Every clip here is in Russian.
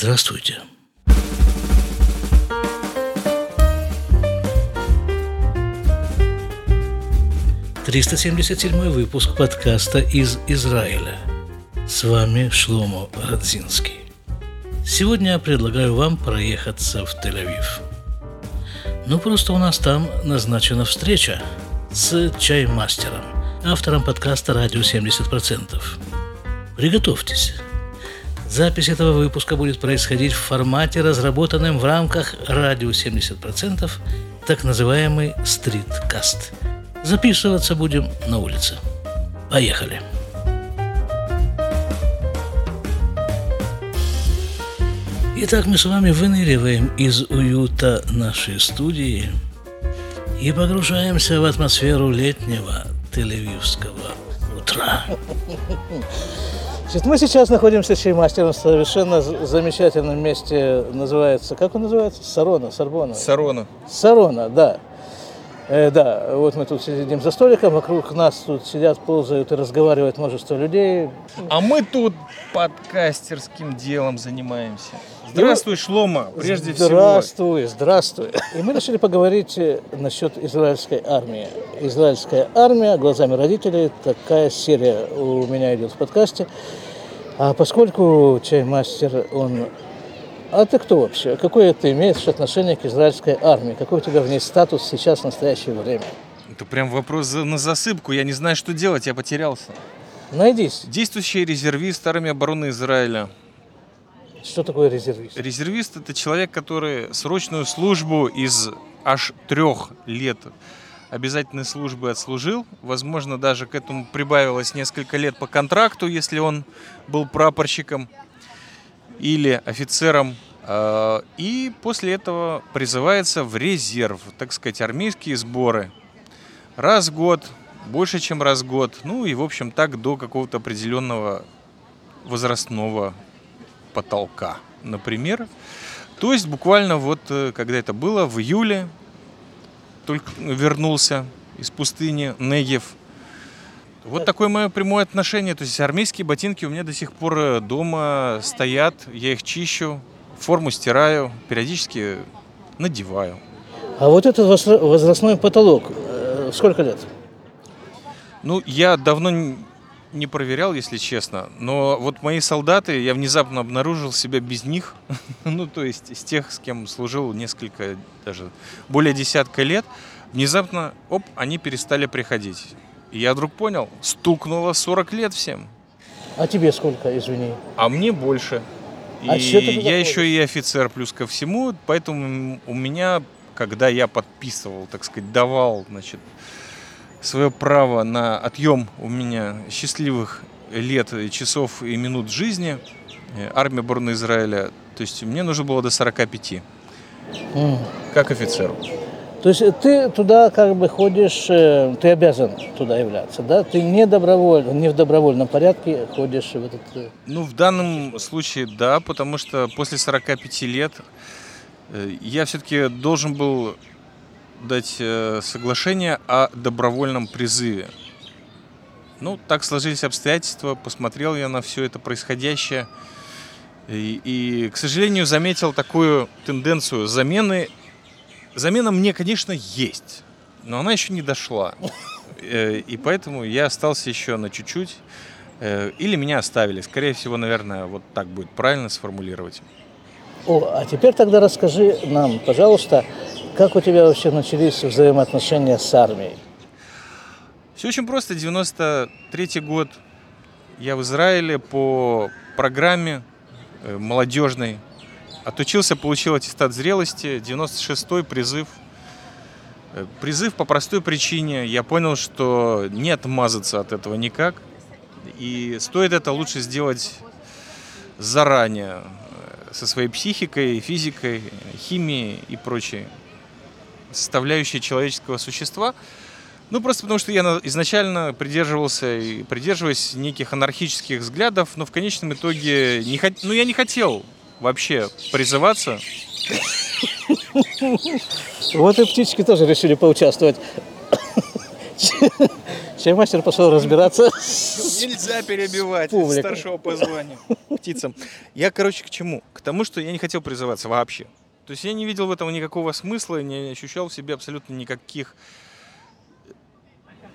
Здравствуйте. Триста семьдесят седьмой выпуск подкаста из Израиля. С вами Шломо Радзинский. Сегодня я предлагаю вам проехаться в Тель-Авив. Ну, просто у нас там назначена встреча с чаймастером, автором подкаста «Радио 70%». Приготовьтесь. Запись этого выпуска будет происходить в формате, разработанном в рамках «Радио 70%», так называемый «Стриткаст». Записываться будем на улице. Поехали! Итак, мы с вами выныриваем из уюта нашей студии и погружаемся в атмосферу летнего тель-авивского утра. Значит, мы сейчас находимся в совершенно замечательном месте, называется, как он называется? Сарона, Сорбона? Сарона. Сарона, да. Э, да, вот мы тут сидим за столиком, вокруг нас тут сидят, ползают и разговаривают множество людей. А мы тут подкастерским делом занимаемся. Здравствуй, Шлома, прежде здравствуй, всего. Здравствуй, здравствуй. И мы решили поговорить э, насчет израильской армии. Израильская армия глазами родителей. Такая серия у меня идет в подкасте. А поскольку чаймастер, он... А ты кто вообще? Какое ты имеешь отношение к израильской армии? Какой у тебя в ней статус сейчас в настоящее время? Это прям вопрос на засыпку. Я не знаю, что делать, я потерялся. Найдись. Действующий резервист армии обороны Израиля. Что такое резервист? Резервист – это человек, который срочную службу из аж трех лет обязательной службы отслужил. Возможно, даже к этому прибавилось несколько лет по контракту, если он был прапорщиком или офицером. А, и после этого призывается в резерв, так сказать, армейские сборы. Раз в год, больше, чем раз в год. Ну и, в общем, так до какого-то определенного возрастного потолка, например. То есть буквально вот, э, когда это было, в июле, только вернулся из пустыни Негев. Вот такое мое прямое отношение. То есть армейские ботинки у меня до сих пор э, дома стоят, я их чищу, форму стираю, периодически надеваю. А вот этот возрастной потолок, э, сколько лет? Ну, я давно не проверял, если честно. Но вот мои солдаты, я внезапно обнаружил себя без них. ну, то есть с тех, с кем служил несколько, даже более десятка лет. Внезапно, оп, они перестали приходить. И я вдруг понял, стукнуло 40 лет всем. А тебе сколько, извини? А мне больше. А и я еще и офицер плюс ко всему, поэтому у меня, когда я подписывал, так сказать, давал, значит, свое право на отъем у меня счастливых лет, часов и минут жизни э, армия обороны Израиля. То есть мне нужно было до 45, mm. как офицеру. То есть ты туда как бы ходишь, э, ты обязан туда являться, да? Ты не добровольно, не в добровольном порядке ходишь в этот... Э, ну, в данном случае да, потому что после 45 лет я все-таки должен был дать э, соглашение о добровольном призыве. Ну, так сложились обстоятельства, посмотрел я на все это происходящее. И, и, к сожалению, заметил такую тенденцию замены. Замена мне, конечно, есть, но она еще не дошла. Э, и поэтому я остался еще на чуть-чуть. Э, или меня оставили. Скорее всего, наверное, вот так будет правильно сформулировать. О, а теперь тогда расскажи нам, пожалуйста, как у тебя вообще начались взаимоотношения с армией? Все очень просто. 93 год я в Израиле по программе э, молодежной. Отучился, получил аттестат зрелости. 96-й призыв. Э, призыв по простой причине. Я понял, что не отмазаться от этого никак. И стоит это лучше сделать заранее э, со своей психикой, физикой, химией и прочей составляющая человеческого существа. Ну, просто потому что я изначально придерживался и придерживаюсь неких анархических взглядов, но в конечном итоге не хот... ну, я не хотел вообще призываться. Вот и птички тоже решили поучаствовать. Чаймастер пошел разбираться. Нельзя перебивать старшего по званию птицам. Я, короче, к чему? К тому, что я не хотел призываться вообще. То есть я не видел в этом никакого смысла, не ощущал в себе абсолютно никаких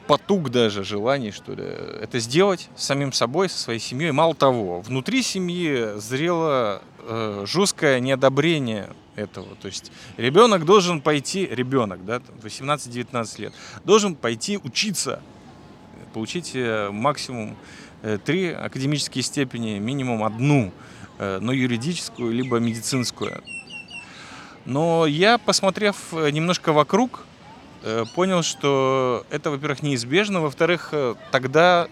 потуг даже, желаний, что ли, это сделать самим собой, со своей семьей. Мало того, внутри семьи зрело э, жесткое неодобрение этого. То есть ребенок должен пойти, ребенок, да, 18-19 лет, должен пойти учиться, получить э, максимум э, три академические степени, минимум одну, э, но юридическую, либо медицинскую. Но я, посмотрев э, немножко вокруг, Э, понял, что это, во-первых, неизбежно, во-вторых, э, тогда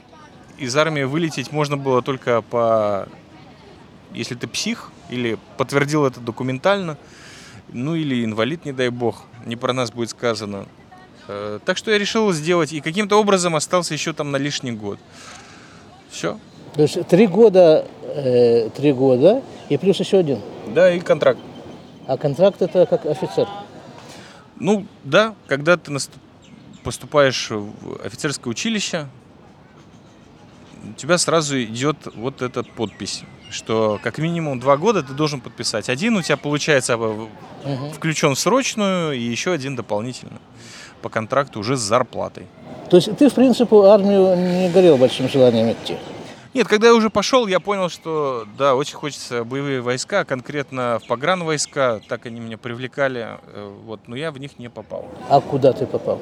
из армии вылететь можно было только по... Если ты псих, или подтвердил это документально, ну или инвалид, не дай бог, не про нас будет сказано. Так что я решил сделать, и каким-то образом остался еще там на лишний год. Все. То есть три года, э, три года и плюс еще один. Да, и контракт. А контракт это как офицер? Ну, да, когда ты поступаешь в офицерское училище, у тебя сразу идет вот эта подпись, что как минимум два года ты должен подписать. Один у тебя получается угу. включен в срочную, и еще один дополнительно по контракту уже с зарплатой. То есть ты, в принципе, армию не горел большим желанием идти? Нет, когда я уже пошел, я понял, что да, очень хочется боевые войска, конкретно в погран войска, так они меня привлекали, э, вот, но я в них не попал. А куда ты попал?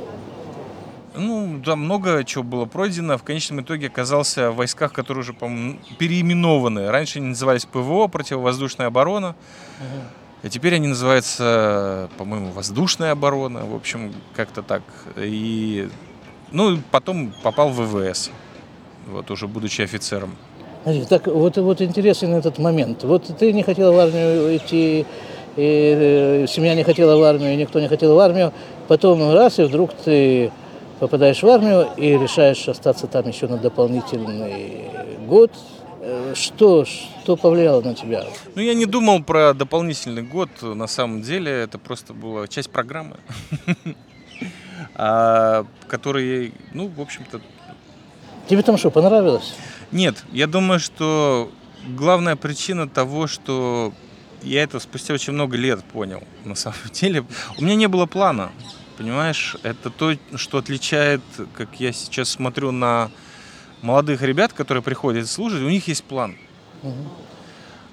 Ну, да, много чего было пройдено. В конечном итоге оказался в войсках, которые уже, по-моему, переименованы. Раньше они назывались ПВО, противовоздушная оборона. Угу. А теперь они называются, по-моему, воздушная оборона. В общем, как-то так. И, ну, потом попал в ВВС вот уже будучи офицером. Так вот, вот интересен этот момент. Вот ты не хотел в армию идти, и э, семья не хотела в армию, никто не хотел в армию. Потом раз, и вдруг ты попадаешь в армию и решаешь остаться там еще на дополнительный год. Э, что, что повлияло на тебя? Ну, я не думал про дополнительный год. На самом деле, это просто была часть программы, а, которой, ну, в общем-то, Тебе там что, понравилось? Нет, я думаю, что главная причина того, что я это спустя очень много лет понял, на самом деле. У меня не было плана, понимаешь? Это то, что отличает, как я сейчас смотрю на молодых ребят, которые приходят служить, у них есть план. Угу.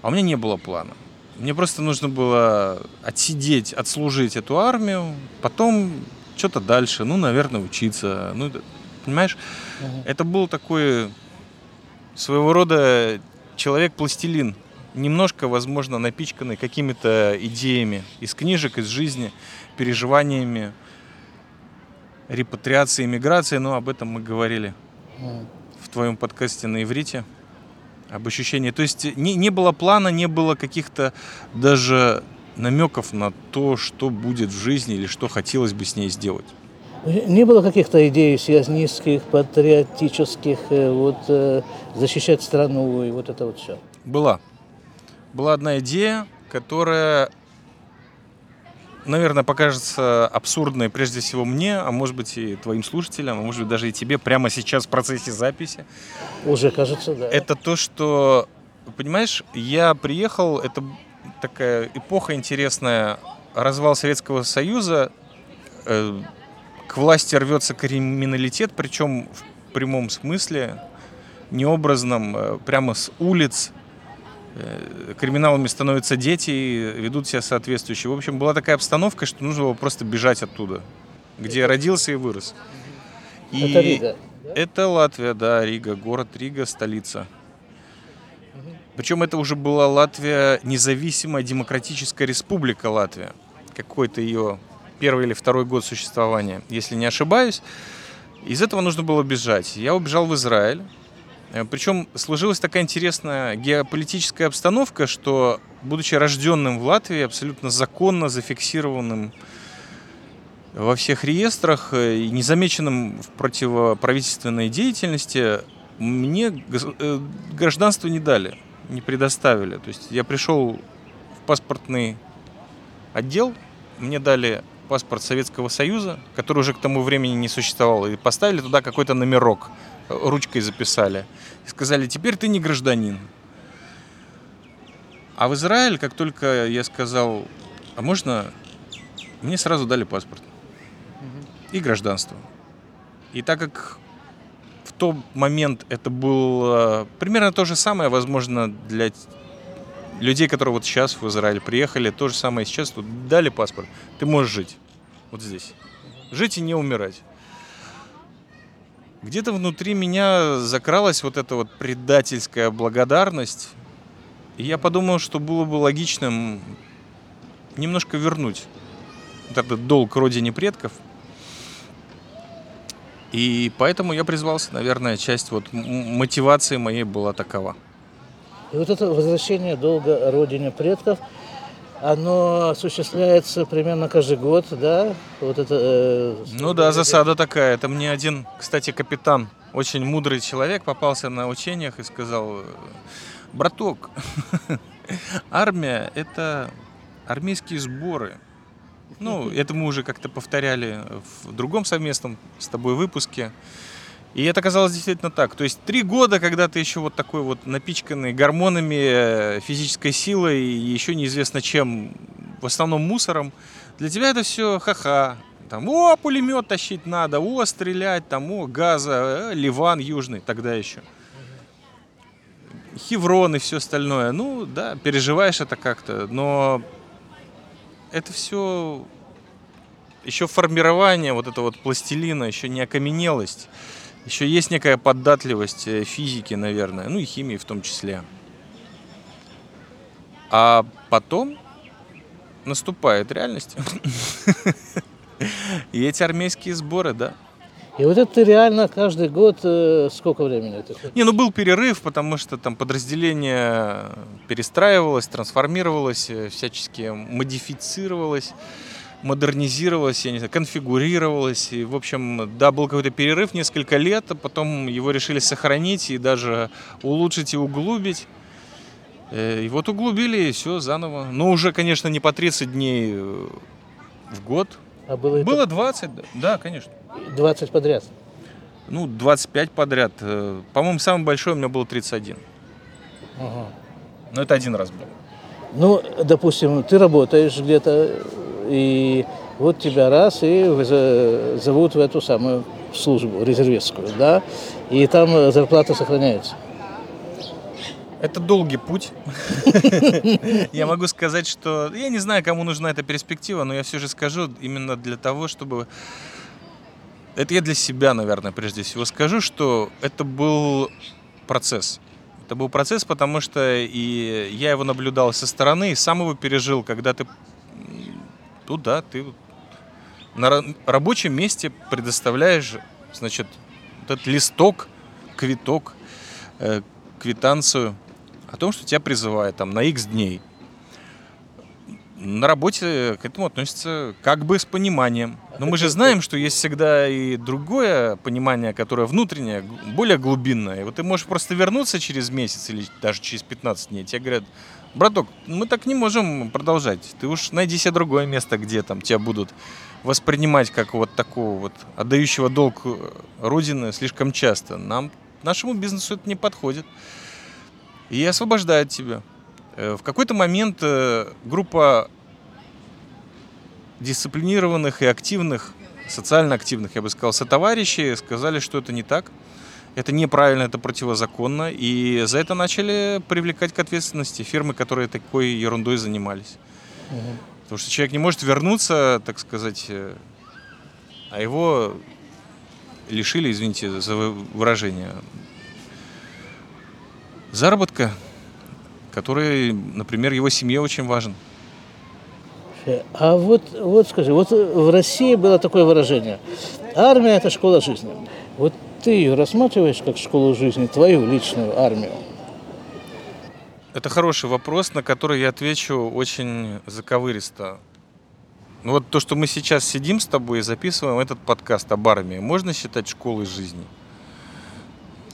А у меня не было плана. Мне просто нужно было отсидеть, отслужить эту армию, потом что-то дальше, ну, наверное, учиться. Ну, понимаешь? Угу. Это был такой своего рода человек-пластилин, немножко, возможно, напичканный какими-то идеями из книжек, из жизни, переживаниями, репатриации, иммиграции, но об этом мы говорили угу. в твоем подкасте на иврите, об ощущении. То есть не, не было плана, не было каких-то даже намеков на то, что будет в жизни или что хотелось бы с ней сделать. Не было каких-то идей сионистских, патриотических, э, вот э, защищать страну и вот это вот все? Была. Была одна идея, которая, наверное, покажется абсурдной прежде всего мне, а может быть и твоим слушателям, а может быть даже и тебе прямо сейчас в процессе записи. Уже кажется, да. Это то, что, понимаешь, я приехал, это такая эпоха интересная, развал Советского Союза, э, к власти рвется криминалитет, причем в прямом смысле, необразном, э, прямо с улиц. Э, криминалами становятся дети и ведут себя соответствующе. В общем, была такая обстановка, что нужно было просто бежать оттуда, где я родился и вырос. И это Рига? Это Латвия, да, Рига, город Рига, столица. Причем это уже была Латвия, независимая демократическая республика Латвия. Какой-то ее первый или второй год существования, если не ошибаюсь. Из этого нужно было бежать. Я убежал в Израиль. Э, Причем сложилась такая интересная геополитическая обстановка, что, будучи рожденным в Латвии, абсолютно законно зафиксированным во всех реестрах э, и незамеченным в противоправительственной деятельности, мне э, гражданство не дали, не предоставили. То есть я пришел в паспортный отдел, мне дали паспорт Советского Союза, который уже к тому времени не существовал, и поставили туда какой-то номерок, ручкой записали. И сказали, теперь ты не гражданин. А в Израиль, как только я сказал, а можно, мне сразу дали паспорт и гражданство. И так как в тот момент это было примерно то же самое, возможно, для людей, которые вот сейчас в Израиль приехали, то же самое сейчас, тут дали паспорт, ты можешь жить вот здесь. Жить и не умирать. Где-то внутри меня закралась вот эта вот предательская благодарность. И я подумал, что было бы логичным немножко вернуть вот этот долг родине предков. И поэтому я призвался, наверное, часть вот мотивации моей была такова. И вот это возвращение долга родине предков, оно осуществляется примерно каждый год, да? Вот это. Э, ну да, засада такая. Это мне один, кстати, капитан, очень мудрый человек, попался на учениях и сказал: браток, армия это армейские сборы. Ну, это мы уже как-то повторяли в другом совместном с тобой выпуске. И это оказалось действительно так. То есть три года, когда ты еще вот такой вот напичканный гормонами, э, физической силой и еще неизвестно чем, в основном мусором, для тебя это все ха-ха. Там, о, пулемет тащить надо, о, стрелять, там, о, газа, э, Ливан южный, тогда еще. Хеврон и все остальное. Ну, да, переживаешь это как-то, но это все еще формирование вот этого вот пластилина, еще не окаменелость. Еще есть некая податливость э, физики, наверное, ну и химии в том числе. А потом наступает реальность. И эти армейские сборы, да. И вот это реально каждый год э, сколько времени это? Не, ну был перерыв, потому что там подразделение перестраивалось, трансформировалось, э, всячески модифицировалось модернизировалось, я не знаю, конфигурировалось. И, в общем, да, был какой-то перерыв несколько лет, а потом его решили сохранить и даже улучшить и углубить. Э, и вот углубили, и все заново. Но уже, конечно, не по 30 дней э, в год. А было, было это... 20, да, конечно. 20 подряд? Ну, 25 подряд. Э, по-моему, самый большой у меня был 31. Ага. Но это один раз был. Ну, допустим, ты работаешь где-то, и вот тебя раз и зовут в эту самую службу резервистскую, да, и там зарплата сохраняется. Это долгий путь. Я могу сказать, что я не знаю, кому нужна эта перспектива, но я все же скажу именно для того, чтобы это я для себя, наверное, прежде всего скажу, что это был процесс. Это был процесс, потому что и я его наблюдал со стороны, и сам его пережил, когда ты ну да, ты на рабочем месте предоставляешь, значит, вот этот листок, квиток, э, квитанцию о том, что тебя призывают там на X дней. На работе к этому относятся как бы с пониманием. Но мы же знаем, что есть всегда и другое понимание, которое внутреннее, более глубинное. И вот ты можешь просто вернуться через месяц или даже через 15 дней. Тебе говорят, браток, мы так не можем продолжать. Ты уж найди себе другое место, где там тебя будут воспринимать как вот такого вот отдающего долг э, Родины слишком часто. Нам, нашему бизнесу это не подходит. И освобождает тебя. Э, в какой-то момент э, группа дисциплинированных и активных, социально активных, я бы сказал, сотоварищей сказали, что это не так. Это неправильно, это противозаконно. И за это начали привлекать к ответственности фирмы, которые такой ерундой занимались. Угу. Потому что человек не может вернуться, так сказать, э, а его лишили, извините за выражение, заработка, который, например, его семье очень важен. А вот, вот скажи, вот в России было такое выражение. Армия – это школа жизни. Вот ты ее рассматриваешь как школу жизни, твою личную армию? Это хороший вопрос, на который я отвечу очень заковыристо. Ну вот то, что мы сейчас сидим с тобой и записываем этот подкаст об армии, можно считать школой жизни?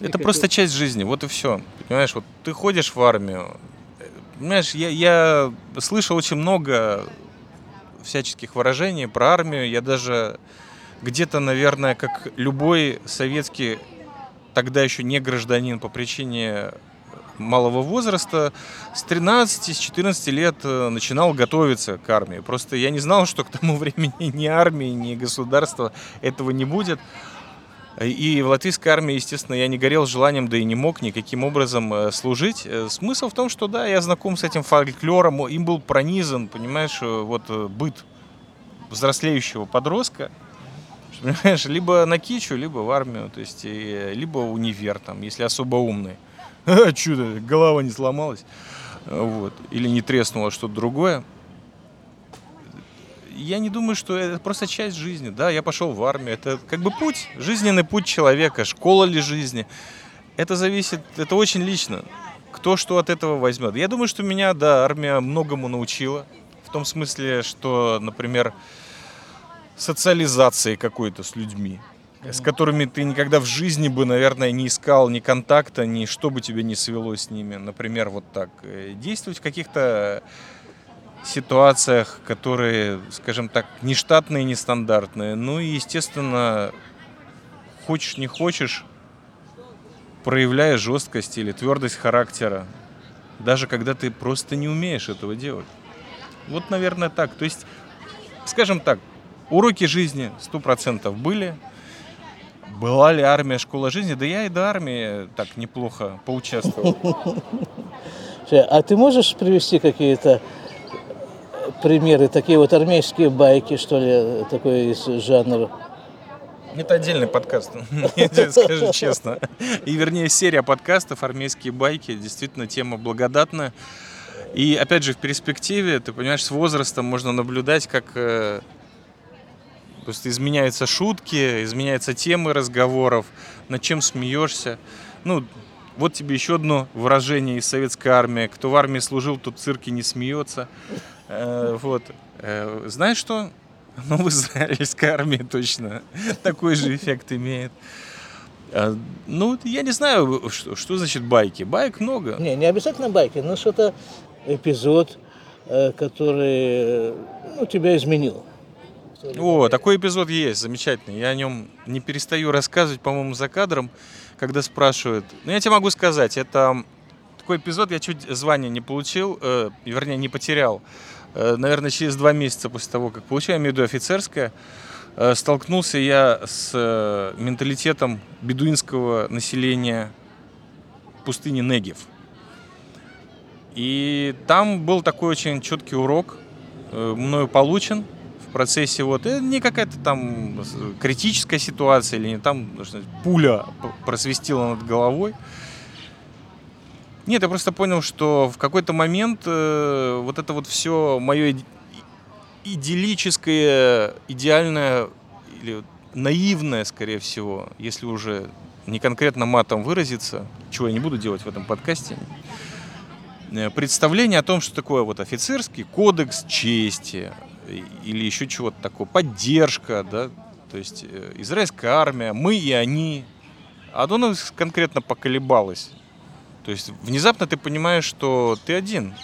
Это просто часть жизни, вот и все. Понимаешь, вот ты ходишь в армию. Понимаешь, я, я слышал очень много всяческих выражений про армию. Я даже где-то, наверное, как любой советский, тогда еще не гражданин по причине малого возраста, с 13, с 14 лет э, начинал готовиться к армии. Просто я не знал, что к тому времени ни армии, ни государства этого не будет. И в латвийской армии, естественно, я не горел желанием, да и не мог никаким образом э, служить. Э, смысл в том, что да, я знаком с этим фольклором, им был пронизан, понимаешь, вот быт взрослеющего подростка, понимаешь, либо на кичу, либо в армию, то есть, либо универ, там, если особо умный. Чудо, голова не сломалась. Вот. Или не треснуло что-то другое. Я не думаю, что это просто часть жизни. Да, я пошел в армию. Это как бы путь, жизненный путь человека, школа ли жизни. Это зависит, это очень лично. Кто что от этого возьмет. Я думаю, что меня, да, армия многому научила. В том смысле, что, например, социализации какой-то с людьми с которыми ты никогда в жизни бы, наверное, не искал ни контакта, ни что бы тебе не свело с ними. Например, вот так. Э, действовать в каких-то ситуациях, которые, скажем так, нештатные, нестандартные. Ну и, естественно, хочешь не хочешь, проявляя жесткость или твердость характера, даже когда ты просто не умеешь этого делать. Вот, наверное, так. То есть, скажем так, уроки жизни 100% были, была ли армия школа жизни? Да я и до армии так неплохо поучаствовал. А ты можешь привести какие-то примеры, такие вот армейские байки, что ли, такой из жанра? Это отдельный подкаст, я скажу честно. И вернее серия подкастов «Армейские байки» действительно тема благодатная. И опять же в перспективе, ты понимаешь, с возрастом можно наблюдать, как э, Просто изменяются шутки, изменяются темы разговоров, над чем смеешься. Ну, вот тебе еще одно выражение из советской армии. Кто в армии служил, тот в цирке не смеется. Э, вот. Э, знаешь что? Ну, в израильской армии точно такой же эффект имеет. Э, ну, я не знаю, что, что значит байки. Байк много. Не, не обязательно байки, но что-то эпизод, который ну, тебя изменил. О, такой эпизод есть, замечательный. Я о нем не перестаю рассказывать, по-моему, за кадром, когда спрашивают. Ну, я тебе могу сказать, это такой эпизод, я чуть звание не получил, э, вернее, не потерял. Э, наверное, через два месяца после того, как получил, я имею в виду офицерское, э, столкнулся я с э, менталитетом бедуинского населения пустыни Негев. И там был такой очень четкий урок, э, мною получен – процессе вот это не какая-то там критическая ситуация или не там пуля просвистела над головой. Нет, я просто понял, что в какой-то момент э, вот это вот все мое идиллическое, идеальное или наивное, скорее всего, если уже не конкретно матом выразиться, чего я не буду делать в этом подкасте, э, представление о том, что такое вот офицерский кодекс чести, или еще чего-то такого, поддержка, да, то есть э, израильская армия, мы и они. А оно конкретно поколебалось. То есть внезапно ты понимаешь, что ты один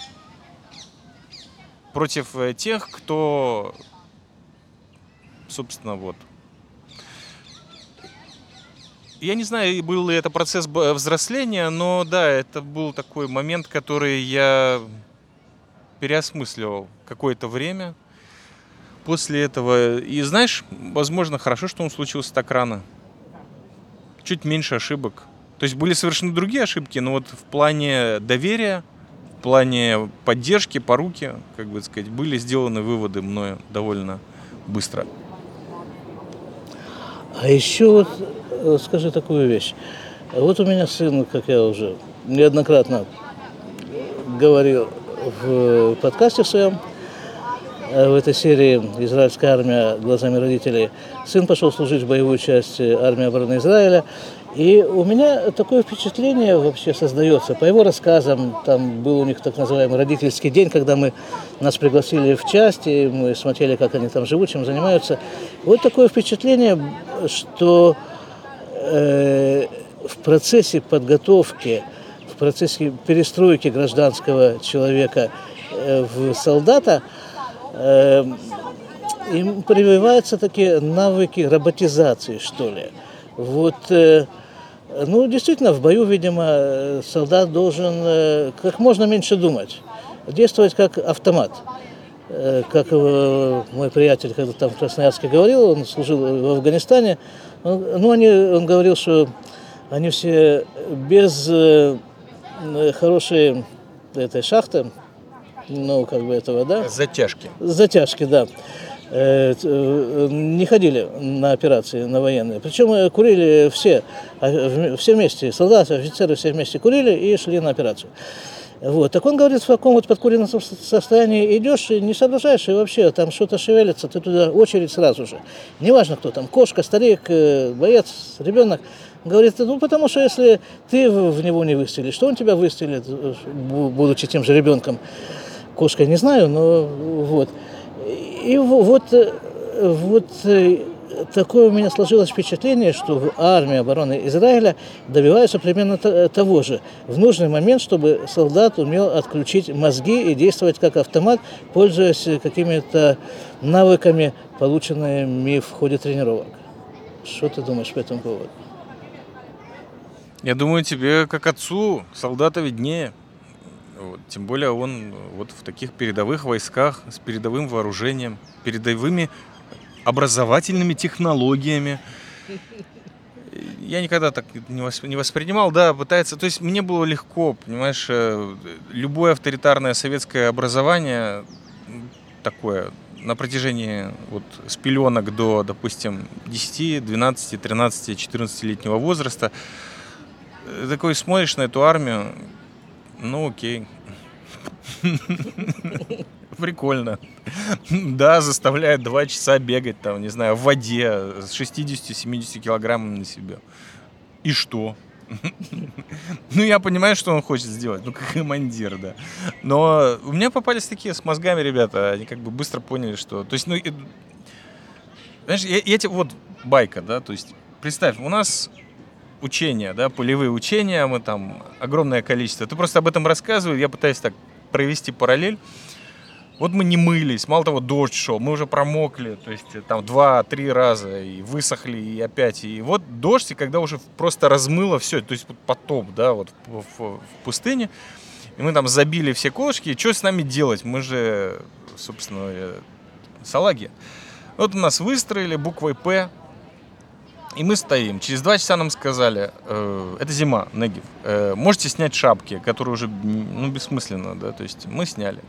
против э, тех, кто, собственно, вот. Я не знаю, был ли это процесс взросления, но да, это был такой момент, который я переосмысливал какое-то время после этого. И знаешь, возможно, хорошо, что он случился так рано. Чуть меньше ошибок. То есть были совершенно другие ошибки, но вот в плане доверия, в плане поддержки, поруки, как бы сказать, были сделаны выводы мною довольно быстро. А еще вот э, скажи такую вещь. Вот у меня сын, как я уже неоднократно говорил в подкасте своем, в этой серии «Израильская армия глазами родителей». Сын пошел служить в боевую часть армии обороны Израиля. И у меня такое впечатление вообще создается. По его рассказам, там был у них так называемый родительский день, когда мы нас пригласили в часть, и мы смотрели, как они там живут, чем занимаются. Вот такое впечатление, что э, в процессе подготовки, в процессе перестройки гражданского человека э, в солдата – им прививаются такие навыки роботизации, что ли. Вот, э, ну, действительно, в бою, видимо, солдат должен э, как можно меньше думать, действовать как автомат. Э, как мой приятель, когда там в Красноярске говорил, он служил в Афганистане, он, ну, они, он говорил, что они все без хорошей этой шахты, ну, как бы этого, да? Затяжки. Затяжки, да. Э, э, не ходили на операции, на военные. Причем курили все, а, все вместе, солдаты, офицеры все вместе курили и шли на операцию. Вот. Так он говорит, в каком вот подкуренном состоянии идешь и не соображаешь, и вообще там что-то шевелится, ты туда очередь сразу же. Неважно кто там, кошка, старик, э, боец, ребенок. Говорит, ну потому что если ты в него не выстрелишь, что он тебя выстрелит, будучи тем же ребенком? Кошкой не знаю, но вот. И вот, вот э, такое у меня сложилось впечатление, что в армии обороны Израиля добиваются примерно того же. В нужный момент, чтобы солдат умел отключить мозги и действовать как автомат, пользуясь какими-то навыками, полученными в ходе тренировок. Что ты думаешь по этому поводу? Я думаю, тебе, как отцу, солдата виднее. Вот. Тем более он вот в таких передовых войсках с передовым вооружением, передовыми образовательными технологиями. Я никогда так не воспринимал, да, пытается, то есть мне было легко, понимаешь, э, любое авторитарное советское образование такое на протяжении вот с пеленок до, допустим, 10, 12, 13, 14-летнего возраста, э, такой смотришь на эту армию, ну окей, Прикольно. Да, заставляет два часа бегать там, не знаю, в воде с 60-70 килограммами на себе. И что? Ну, я понимаю, что он хочет сделать, ну, как командир, да. Но у меня попались такие с мозгами ребята, они как бы быстро поняли, что... То есть, ну, знаешь, я, я тебе... Вот байка, да, то есть, представь, у нас учения, да, полевые учения, мы там огромное количество. Ты просто об этом рассказываешь, я пытаюсь так провести параллель. Вот мы не мылись, мало того, дождь шел, мы уже промокли, то есть э, там два-три раза и высохли, и опять. И вот дождь, и когда уже просто размыло все, то есть потоп, да, вот в, в, в пустыне, и мы там забили все колышки, и что с нами делать? Мы же, собственно, э, салаги. Вот у нас выстроили буквой «П», и мы стоим. Через два часа нам сказали, э, это зима, Негив, э, можете снять шапки, которые уже, ну, бессмысленно, да, то есть мы сняли.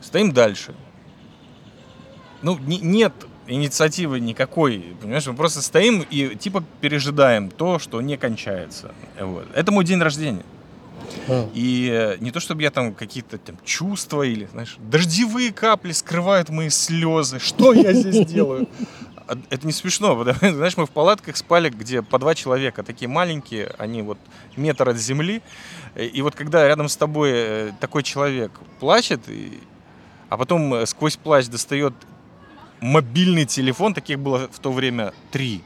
Стоим дальше. Ну, не, нет инициативы никакой, понимаешь, мы просто стоим и типа пережидаем то, что не кончается. Вот. Это мой день рождения. А. И э, не то, чтобы я там какие-то там чувства или, знаешь, дождевые капли скрывают мои слезы. Что я здесь делаю? Это не смешно, знаешь, мы в палатках спали, где по два человека, такие маленькие, они вот метр от земли, и вот когда рядом с тобой э, такой человек плачет, и, а потом э, сквозь плащ достает мобильный телефон, таких было в то время три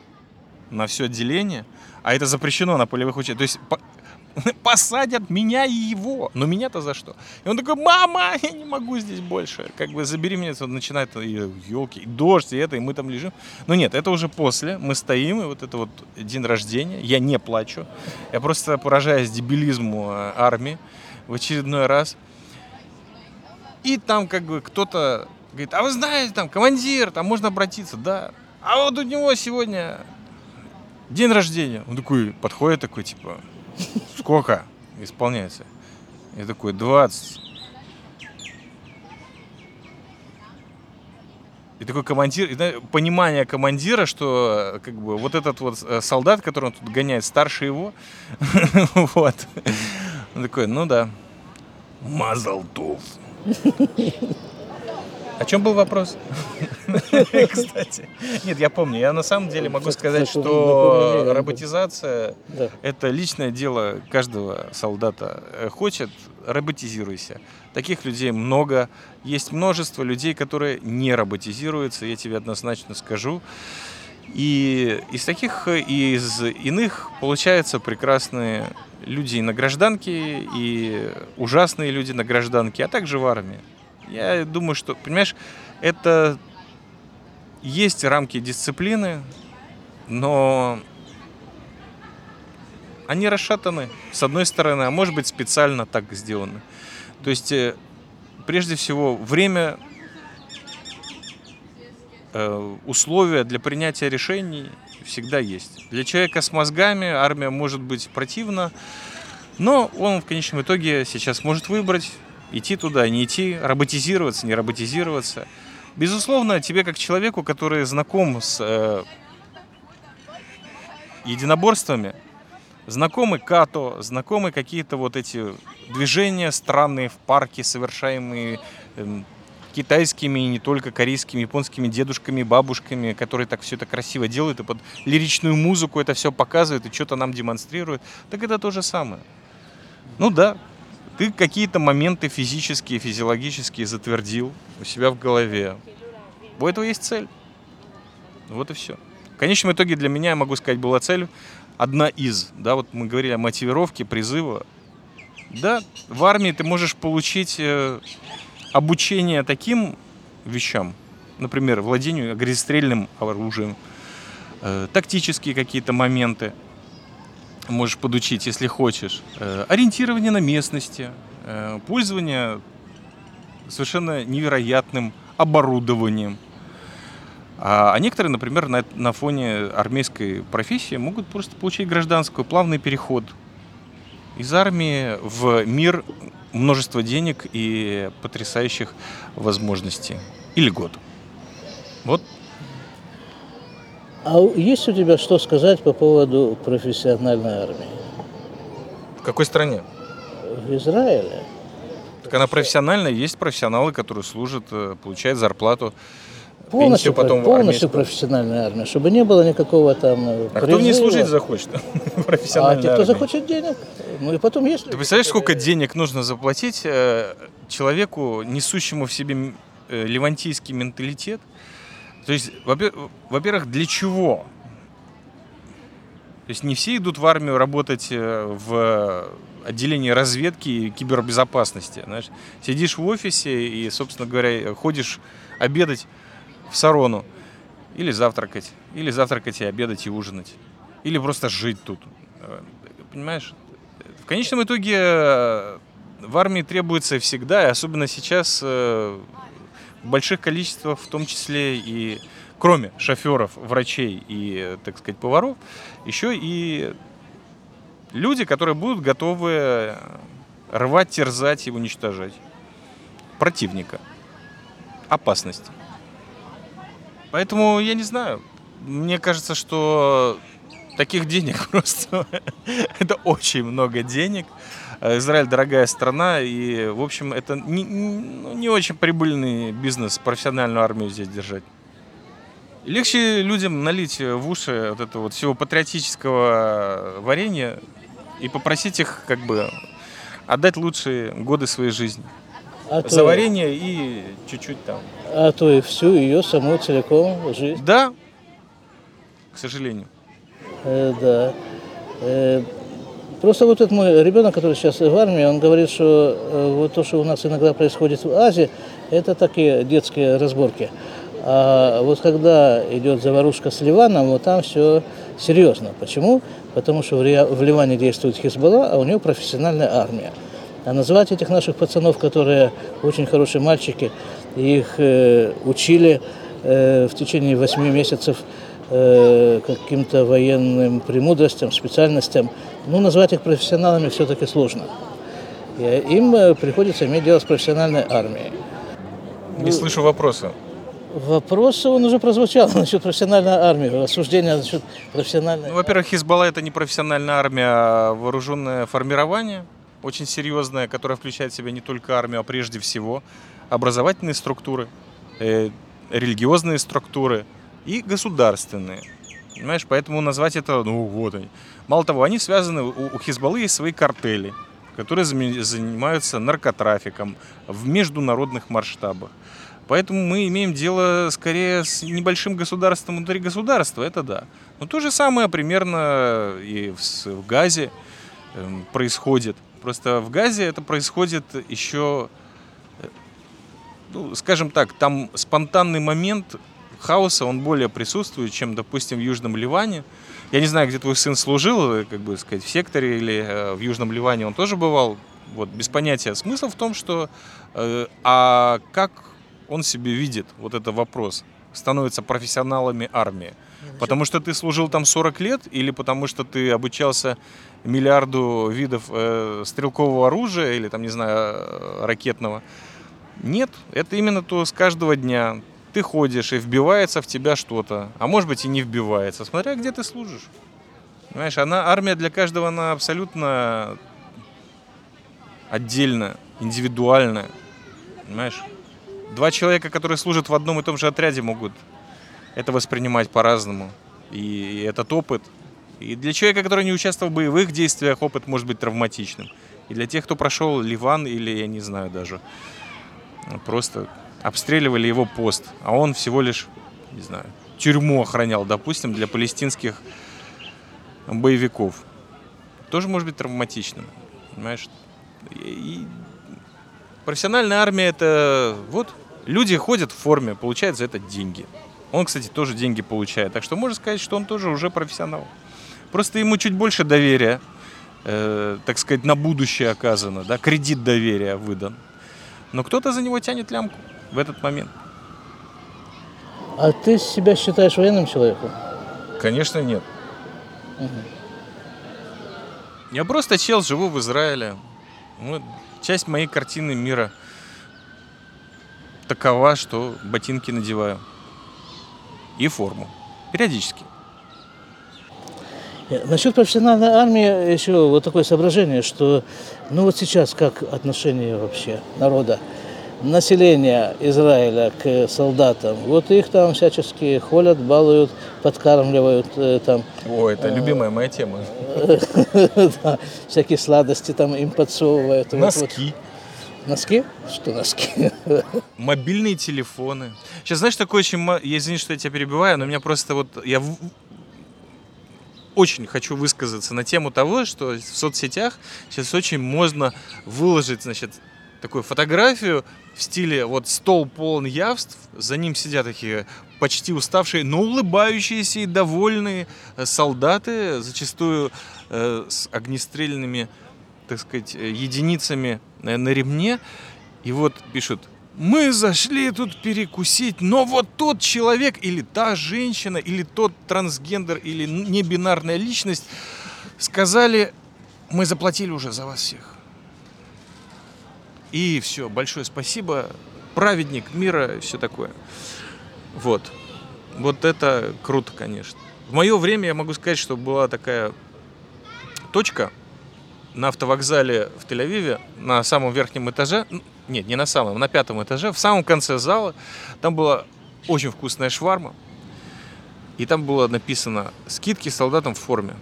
на все отделение, а это запрещено на полевых учениях. То есть посадят меня и его. Но меня-то за что? И он такой, мама, я не могу здесь больше. Как бы забери меня, он начинает, елки, дождь, и это, и мы там лежим. Но нет, это уже после. Мы стоим, и вот это вот день рождения. Я не плачу. Я просто поражаюсь дебилизму э, армии в очередной раз. И там как бы кто-то говорит, а вы знаете, там командир, там можно обратиться, да. А вот у него сегодня день рождения. Он такой подходит, такой, типа, Сколько исполняется? Я такой, 20. И такой командир, и, понимание командира, что как бы вот этот вот э, солдат, который он тут гоняет, старше его, вот. Он такой, ну да, Мазалтов. О чем был вопрос? Кстати. Нет, я помню. Я на самом деле могу сказать, что роботизация – это личное дело каждого солдата. Э, хочет – роботизируйся. Таких людей много. Есть множество людей, которые не роботизируются, я тебе однозначно скажу. И из таких, и из иных получаются прекрасные люди и на гражданке, и ужасные люди на гражданке, а также в армии. Я думаю, что, понимаешь, Это есть рамки дисциплины, но они расшатаны, с одной стороны, а может быть специально так сделаны. То есть, э, прежде всего, время, э, условия для принятия решений всегда есть. Для человека с мозгами армия может быть противна, но он в конечном итоге сейчас может выбрать, идти туда, не идти, роботизироваться, не роботизироваться. Безусловно, тебе как человеку, который знаком с э, единоборствами, знакомы като, знакомы какие-то вот эти движения странные в парке, совершаемые э, китайскими и не только корейскими, японскими дедушками, бабушками, которые так все это красиво делают и под лиричную музыку это все показывают и что-то нам демонстрируют, так это то же самое. Ну да, ты какие-то моменты физические, физиологические затвердил у себя в голове. У этого есть цель. Вот и все. В конечном итоге для меня, я могу сказать, была цель одна из. Да, вот мы говорили о мотивировке, призыва. Да, в армии ты можешь получить э, обучение таким вещам, например, владению огнестрельным оружием, э, тактические какие-то моменты – можешь подучить, если хочешь. Э, ориентирование на местности, э, пользование совершенно невероятным оборудованием. А, а некоторые, например, на, на фоне армейской профессии могут просто получить гражданскую, плавный переход из армии в мир множество денег и потрясающих возможностей. Или год. Вот а есть у тебя что сказать по поводу профессиональной армии? В какой стране? В Израиле. Так она профессиональная, есть профессионалы, которые служат, э, получают зарплату. Полностью, потом полностью профессиональная армия, чтобы не было никакого там э, А кто в ней служить захочет? А те, кто захочет денег, ну и потом есть. Ты представляешь, сколько денег нужно заплатить э, человеку, несущему в себе левантийский менталитет, то есть, во-первых, для чего? То есть не все идут в армию работать э, в отделении разведки и кибербезопасности. Знаешь, сидишь в офисе и, собственно говоря, ходишь обедать в Сарону. Или завтракать. Или завтракать и обедать и ужинать. Или просто жить тут. Э, понимаешь? В конечном итоге э, в армии требуется всегда, и особенно сейчас, больших количествах, в том числе и кроме шоферов, врачей и, так сказать, поваров, еще и люди, которые будут готовы рвать, терзать и уничтожать противника. Опасность. Поэтому я не знаю. Мне кажется, что таких денег просто это очень много денег. Э, Израиль дорогая страна, и, в общем, это не, ну, не очень прибыльный бизнес профессиональную армию здесь держать. Легче людям налить в уши вот этого вот всего патриотического варенья и попросить их как бы отдать лучшие годы своей жизни. А За то... варенье и чуть-чуть там. А то и всю ее саму целиком жизнь. Да, к сожалению. Э, да. Э, Просто вот этот мой ребенок, который сейчас в армии, он говорит, что э, вот то, что у нас иногда происходит в Азии, это такие детские разборки. А вот когда идет заварушка с Ливаном, вот там все серьезно. Почему? Потому что в Ливане действует Хизбалла, а у него профессиональная армия. А называть этих наших пацанов, которые очень хорошие мальчики, их э, учили э, в течение восьми месяцев Э, каким-то военным премудростям, специальностям, ну, назвать их профессионалами все-таки сложно. Им э, приходится иметь дело с профессиональной армией. Не ну, слышу вопроса. Вопрос, он уже прозвучал насчет профессиональной армии, рассуждения насчет профессиональной... Ну, во-первых, Хизбалла это не профессиональная армия, а вооруженное формирование, очень серьезное, которое включает в себя не только армию, а прежде всего образовательные структуры, э, религиозные структуры – и государственные. Понимаешь, поэтому назвать это, ну вот они. Мало того, они связаны, у, у Хизбаллы есть свои картели, которые занимаются наркотрафиком в международных масштабах. Поэтому мы имеем дело скорее с небольшим государством внутри государства, это да. Но то же самое примерно и в, в Газе э, происходит. Просто в Газе это происходит еще ну, скажем так, там спонтанный момент хаоса, он более присутствует, чем, допустим, в Южном Ливане. Я не знаю, где твой сын служил, э, как бы сказать, в секторе или э, в Южном Ливане он тоже бывал, вот, без понятия. Смысл в том, что, э, а как он себе видит, вот это вопрос, становится профессионалами армии. Потому что ты служил там 40 лет или потому что ты обучался миллиарду видов э, стрелкового оружия или там, не знаю, ракетного. Нет, это именно то с каждого дня. Ты ходишь и вбивается в тебя что-то, а может быть и не вбивается, смотря где ты служишь. Понимаешь, она, армия для каждого, она абсолютно отдельно, индивидуальная. Понимаешь? Два человека, которые служат в одном и том же отряде, могут это воспринимать по-разному. И этот опыт, и для человека, который не участвовал в боевых действиях, опыт может быть травматичным. И для тех, кто прошел Ливан или, я не знаю даже, просто обстреливали его пост, а он всего лишь, не знаю, тюрьму охранял, допустим, для палестинских боевиков. Тоже может быть травматичным, понимаешь? И профессиональная армия это вот люди ходят в форме, получают за это деньги. Он, кстати, тоже деньги получает. Так что можно сказать, что он тоже уже профессионал. Просто ему чуть больше доверия, э, так сказать, на будущее оказано, да, кредит доверия выдан. Но кто-то за него тянет лямку в этот момент. А ты себя считаешь военным человеком? Конечно, нет. Угу. Я просто чел, живу в Израиле. Ну, часть моей картины мира такова, что ботинки надеваю. И форму. Периодически. Насчет профессиональной армии еще вот такое соображение, что ну вот сейчас как отношение вообще народа, населения Израиля к солдатам. Вот их там всячески холят, балуют, подкармливают э, там. О, это любимая моя тема. Всякие сладости там им подсовывают. Носки. Носки? Что носки? Мобильные телефоны. Сейчас, знаешь, такое очень... Я извини, что я тебя перебиваю, но у меня просто вот... Я очень хочу высказаться на тему того, что в соцсетях сейчас очень можно выложить, значит, такую фотографию в стиле вот стол полон явств, за ним сидят такие почти уставшие, но улыбающиеся и довольные э, солдаты, зачастую э, с огнестрельными, так сказать, э, единицами э, на ремне. И вот пишут, мы зашли тут перекусить, но вот тот человек или та женщина, или тот трансгендер, или небинарная личность сказали, мы заплатили уже за вас всех. И все, большое спасибо, праведник мира, все такое. Вот. Вот это круто, конечно. В мое время я могу сказать, что была такая точка на автовокзале в Тель-Авиве на самом верхнем этаже, нет, не на самом, на пятом этаже, в самом конце зала, там была очень вкусная шварма. И там было написано «Скидки солдатам в форме».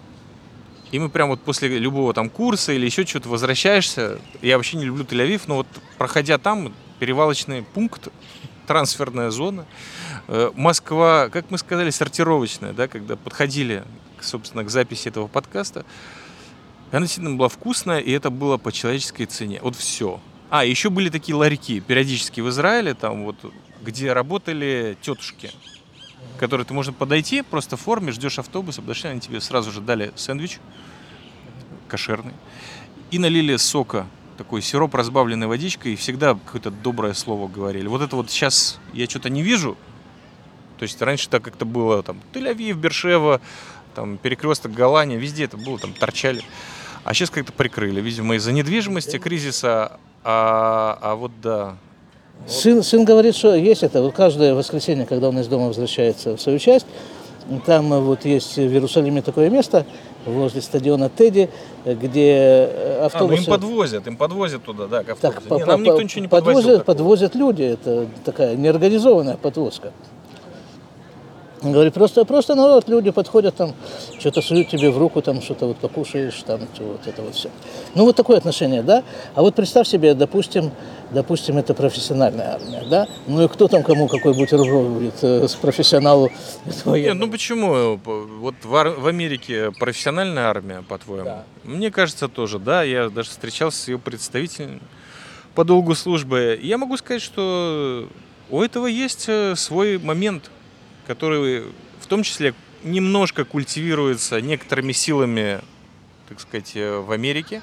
И мы прям вот после любого там курса или еще что-то возвращаешься. Я вообще не люблю Тель-Авив, но вот проходя там, перевалочный пункт, трансферная зона. Э, Москва, как мы сказали, сортировочная, да, когда подходили, собственно, к записи этого подкаста. Она действительно была вкусная, и это было по человеческой цене. Вот все. А, еще были такие ларьки периодически в Израиле, там вот, где работали тетушки, которые ты можно подойти, просто в форме, ждешь автобуса, подошли, они тебе сразу же дали сэндвич кошерный и налили сока, такой сироп, разбавленный водичкой, и всегда какое-то доброе слово говорили. Вот это вот сейчас я что-то не вижу, то есть раньше так как-то было, там, Тель-Авив, Бершева, там, перекресток Голландия, везде это было, там, торчали. А сейчас как-то прикрыли, видимо, из-за недвижимости, кризиса. А, а вот да. Сын, сын говорит, что есть это. Вот каждое воскресенье, когда он из дома возвращается в свою часть, там вот есть в Иерусалиме такое место, возле стадиона Тедди, где автобусы... А, ну им подвозят, им подвозят туда, да, к автобусу. Так, не, нам никто ничего не подвозил. Подвозят, подвозят люди, это такая неорганизованная подвозка. Он говорит, просто, просто народ, люди подходят там, что-то суют тебе в руку, там что-то вот покушаешь, там вот это вот все. Ну вот такое отношение, да? А вот представь себе, допустим, допустим, это профессиональная армия, да? Ну и кто там кому какой бутерброд будет э, с профессионалу? Нет, ну почему? Вот в, в Америке профессиональная армия, по-твоему? Да. Мне кажется, тоже, да. Я даже встречался с ее представителями по долгу службы. Я могу сказать, что у этого есть э, свой момент, который в том числе немножко культивируется некоторыми силами, так сказать, э, в Америке.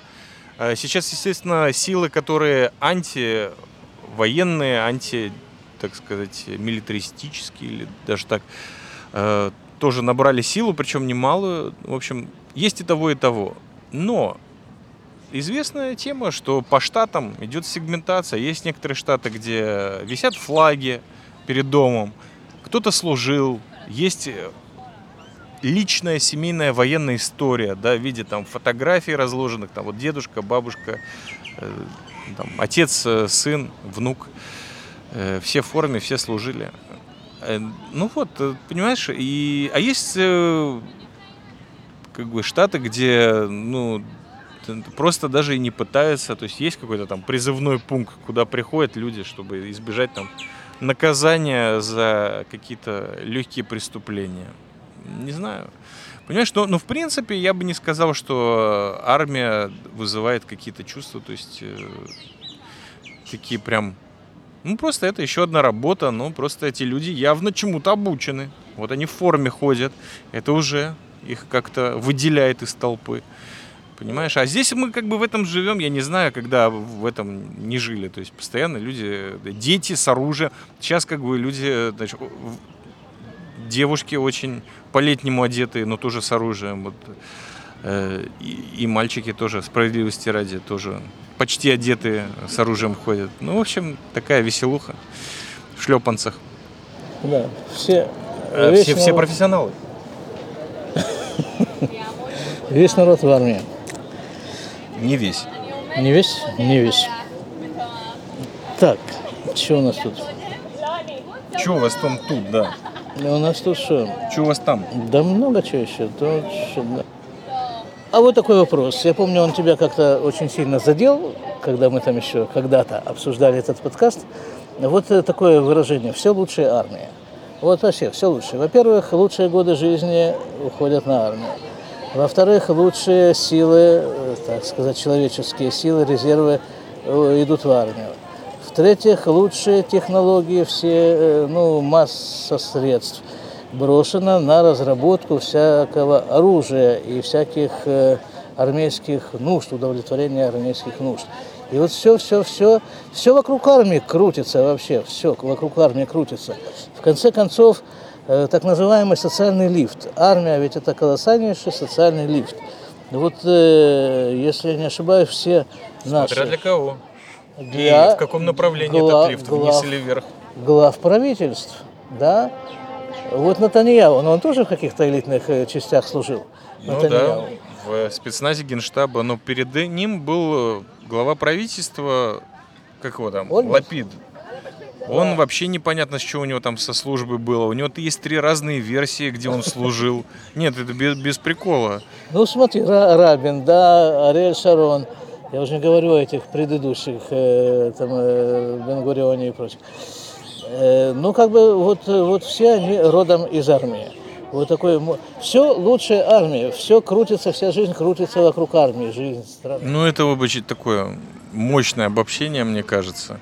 А сейчас, естественно, силы, которые антивоенные, анти, так сказать, милитаристические или даже так, э, тоже набрали силу, причем немалую. В общем, есть и того, и того. Но известная тема, что по штатам идет сегментация. Есть некоторые штаты, где висят флаги перед домом, кто-то служил, есть личная семейная военная история, да, в виде там фотографий разложенных, там вот дедушка, бабушка, э, там, отец, э, сын, внук, э, все в форме, все служили. Э, ну вот, э, понимаешь, и, а есть э, как бы штаты, где, ну, просто даже и не пытаются, то есть есть какой-то там призывной пункт, куда приходят люди, чтобы избежать там наказания за какие-то легкие преступления. Не знаю. Понимаешь, но, но в принципе я бы не сказал, что армия вызывает какие-то чувства, то есть э, такие прям... Ну, просто это еще одна работа, но просто эти люди явно чему-то обучены. Вот они в форме ходят, это уже их как-то выделяет из толпы. Понимаешь? А здесь мы как бы в этом живем, я не знаю, когда в этом не жили. То есть постоянно люди, дети с оружием. Сейчас как бы люди, значит, девушки очень по-летнему одетые, но тоже с оружием. Вот. Э, и, и мальчики тоже, справедливости ради, тоже почти одетые с оружием ходят. Ну, в общем, такая веселуха в шлепанцах. Да, все, а все, все профессионалы. Весь народ в армии. Не весь. Не весь? Не весь. Так, что у нас тут? Что у вас там тут, да? У нас тут что? Что у вас там? Да много чего еще. Тут. А вот такой вопрос. Я помню, он тебя как-то очень сильно задел, когда мы там еще когда-то обсуждали этот подкаст. Вот такое выражение «все лучшая армия». Вот вообще все лучше. Во-первых, лучшие годы жизни уходят на армию. Во-вторых, лучшие силы, э, так сказать, человеческие силы, резервы э, идут в армию. В-третьих, лучшие технологии, все, э, ну, масса средств брошена на разработку всякого оружия и всяких армейских нужд, удовлетворения армейских нужд. И вот все, все, все, все вокруг армии крутится вообще, все вокруг армии крутится. В конце концов, так называемый социальный лифт. Армия ведь это колоссальнейший социальный лифт. Вот, э, если я не ошибаюсь, все наши... Смотря для кого. Для И в каком направлении глав, этот лифт, вниз или вверх? Глав правительств, да. Вот Натаньяу, но он тоже в каких-то элитных э, частях служил. Ну Натаньяу. да, в спецназе Генштаба, но перед ним был глава правительства, как его там, Ольмас? Лапид. Он вообще непонятно, с чего у него там со службы было. У него есть три разные версии, где он служил. Нет, это без, без прикола. Ну смотри, Рабин, да, Ариэль Шарон. Я уже не говорю о этих предыдущих, э, там, э, Бенгурионе и прочих. Э, ну, как бы, вот, вот все они родом из армии. Вот такой, все лучше армии, все крутится, вся жизнь крутится вокруг армии, жизнь страны. Ну, это очень такое мощное обобщение, мне кажется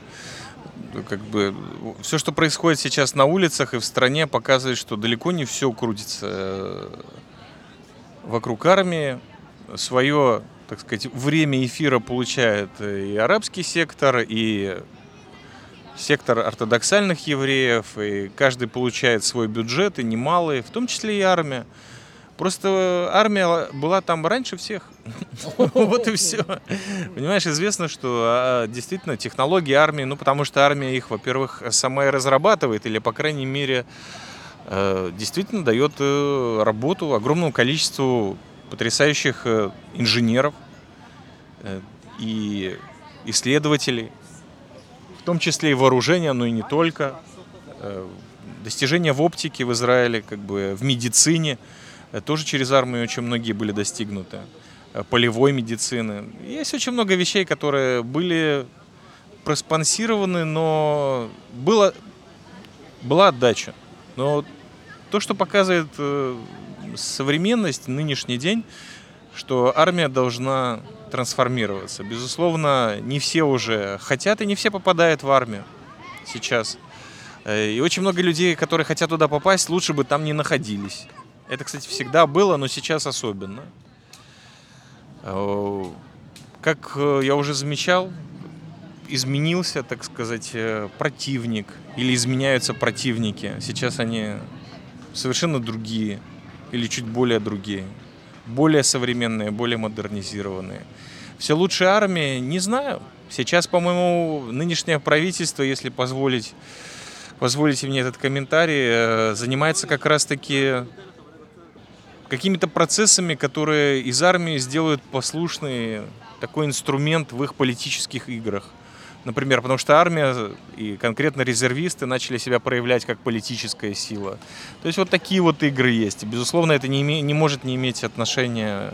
как бы все, что происходит сейчас на улицах и в стране, показывает, что далеко не все крутится э, вокруг армии. Свое, так сказать, время эфира получает и арабский сектор, и сектор ортодоксальных евреев, и каждый получает свой бюджет, и немалый, в том числе и армия. Просто армия была там раньше всех. Вот и все. Понимаешь, известно, что а, действительно технологии армии, ну потому что армия их, во-первых, сама и разрабатывает, или, по крайней мере, э, действительно дает э, работу огромному количеству потрясающих э, инженеров и исследователей, в том числе и вооружения, но и не только. Достижения в оптике в Израиле, как бы в медицине – Э, тоже через армию очень многие были достигнуты. Э, полевой медицины. Есть очень много вещей, которые были проспонсированы, но было, была отдача. Но то, что показывает э, современность, нынешний день, что армия должна трансформироваться. Безусловно, не все уже хотят и не все попадают в армию сейчас. Э, и очень много людей, которые хотят туда попасть, лучше бы там не находились. Это, кстати, всегда было, но сейчас особенно. Э, как э, я уже замечал, изменился, так сказать, противник или изменяются противники. Сейчас они совершенно другие или чуть более другие, более современные, более модернизированные. Все лучшие армии, не знаю. Сейчас, по-моему, нынешнее правительство, если позволить, позволите мне этот комментарий, э, занимается как раз-таки какими-то процессами, которые из армии сделают послушный такой инструмент в их политических играх. Например, потому что армия и конкретно резервисты начали себя проявлять как политическая сила. То есть вот такие вот игры есть. Безусловно, это не, име, не может не иметь отношения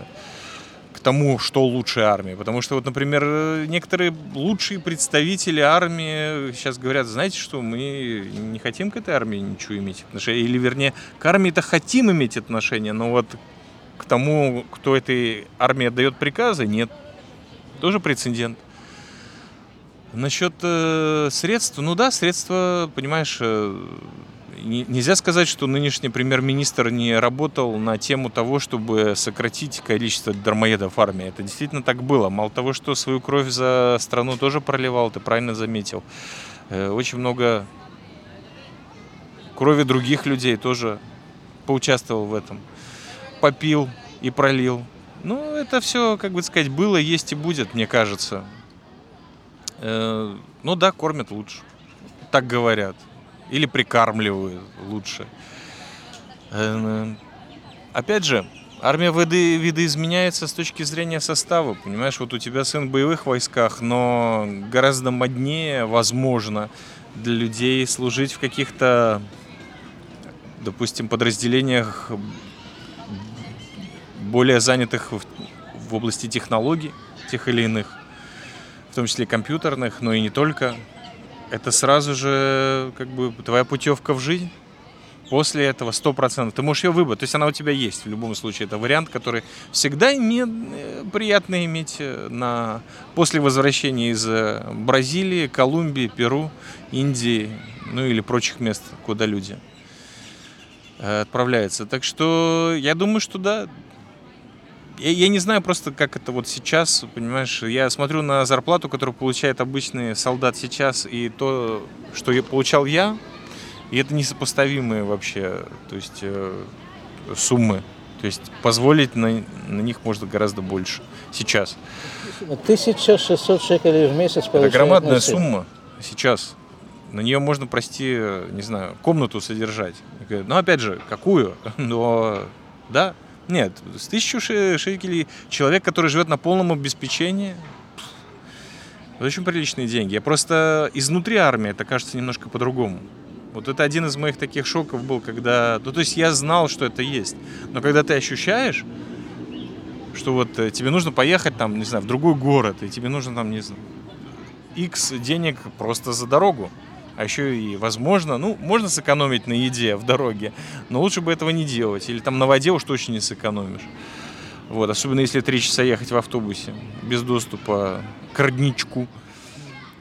тому, что лучше армии. Потому что, вот, например, некоторые лучшие представители армии сейчас говорят, знаете что, мы не хотим к этой армии ничего иметь отношения. Или, вернее, к армии-то хотим иметь отношения, но вот к тому, кто этой армии отдает приказы, нет. Тоже прецедент. Насчет э, средств, ну да, средства, понимаешь, э, нельзя сказать, что нынешний премьер-министр не работал на тему того, чтобы сократить количество дармоедов в армии. Это действительно так было. Мало того, что свою кровь за страну тоже проливал, ты правильно заметил. Э, очень много крови других людей тоже поучаствовал в этом. Попил и пролил. Ну, это все, как бы сказать, было, есть и будет, мне кажется. Э, ну да, кормят лучше. Так говорят. Или прикармливают лучше. Э, опять же, армия виды, видоизменяется с точки зрения состава. Понимаешь, вот у тебя сын в боевых войсках, но гораздо моднее, возможно, для людей служить в каких-то, допустим, подразделениях более занятых в, в области технологий тех или иных в том числе компьютерных, но и не только. Это сразу же как бы твоя путевка в жизнь. После этого 100%. Ты можешь ее выбрать. То есть она у тебя есть в любом случае. Это вариант, который всегда не, э, приятно иметь э, на, после возвращения из э, Бразилии, Колумбии, Перу, Индии, ну или прочих мест, куда люди отправляются. Так что я думаю, что да, я, я не знаю просто, как это вот сейчас, понимаешь, я смотрю на зарплату, которую получает обычный солдат сейчас, и то, что я получал я, и это несопоставимые вообще, то есть э, суммы. То есть позволить на, на них можно гораздо больше сейчас. 1600 шекелей в месяц Это громадная сумма сейчас. На нее можно, прости, не знаю, комнату содержать. Но опять же, какую? Но да, нет, с тысячу шекелей человек, который живет на полном обеспечении, это очень приличные деньги. Я просто изнутри армии это кажется немножко по-другому. Вот это один из моих таких шоков был, когда... Ну, то есть я знал, что это есть. Но когда ты ощущаешь, что вот э, тебе нужно поехать там, не знаю, в другой город, и тебе нужно там, не знаю, X денег просто за дорогу а еще и возможно, ну, можно сэкономить на еде в дороге, но лучше бы этого не делать. Или там на воде уж точно не сэкономишь. Вот, особенно если три часа ехать в автобусе без доступа к родничку.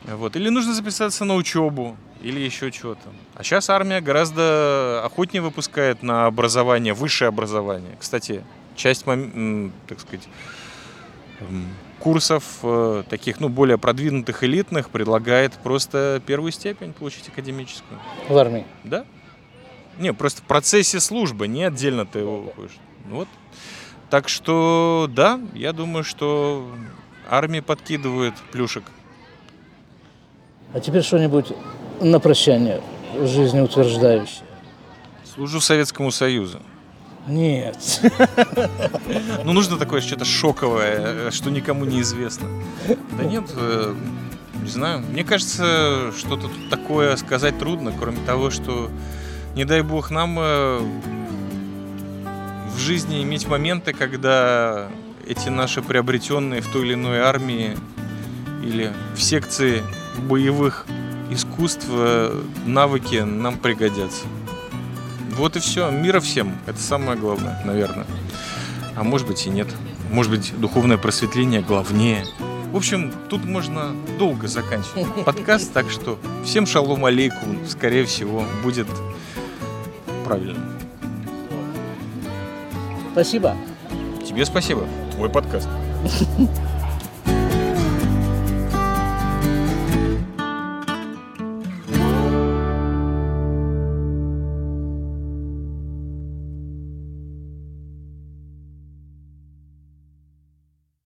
Вот. Или нужно записаться на учебу, или еще что-то. А сейчас армия гораздо охотнее выпускает на образование, высшее образование. Кстати, часть, так сказать, курсов э, таких, ну, более продвинутых, элитных предлагает просто первую степень получить академическую. В армии? Да. Не, просто в процессе службы, не отдельно ты его выходишь. Вот. Так что, да, я думаю, что армии подкидывают плюшек. А теперь что-нибудь на прощание жизнеутверждающее. Служу Советскому Союзу. Нет. Ну, нужно такое что-то шоковое, что никому не известно. Да нет, э, не знаю. Мне кажется, что-то такое сказать трудно, кроме того, что, не дай бог, нам э, в жизни иметь моменты, когда эти наши приобретенные в той или иной армии или в секции боевых искусств э, навыки нам пригодятся. Вот и все. Мира всем. Это самое главное, наверное. А может быть и нет. может быть, духовное просветление главнее. В общем, тут можно долго заканчивать подкаст, так что всем шалом алейкум, скорее всего, будет правильно. Спасибо. Тебе спасибо. Твой подкаст.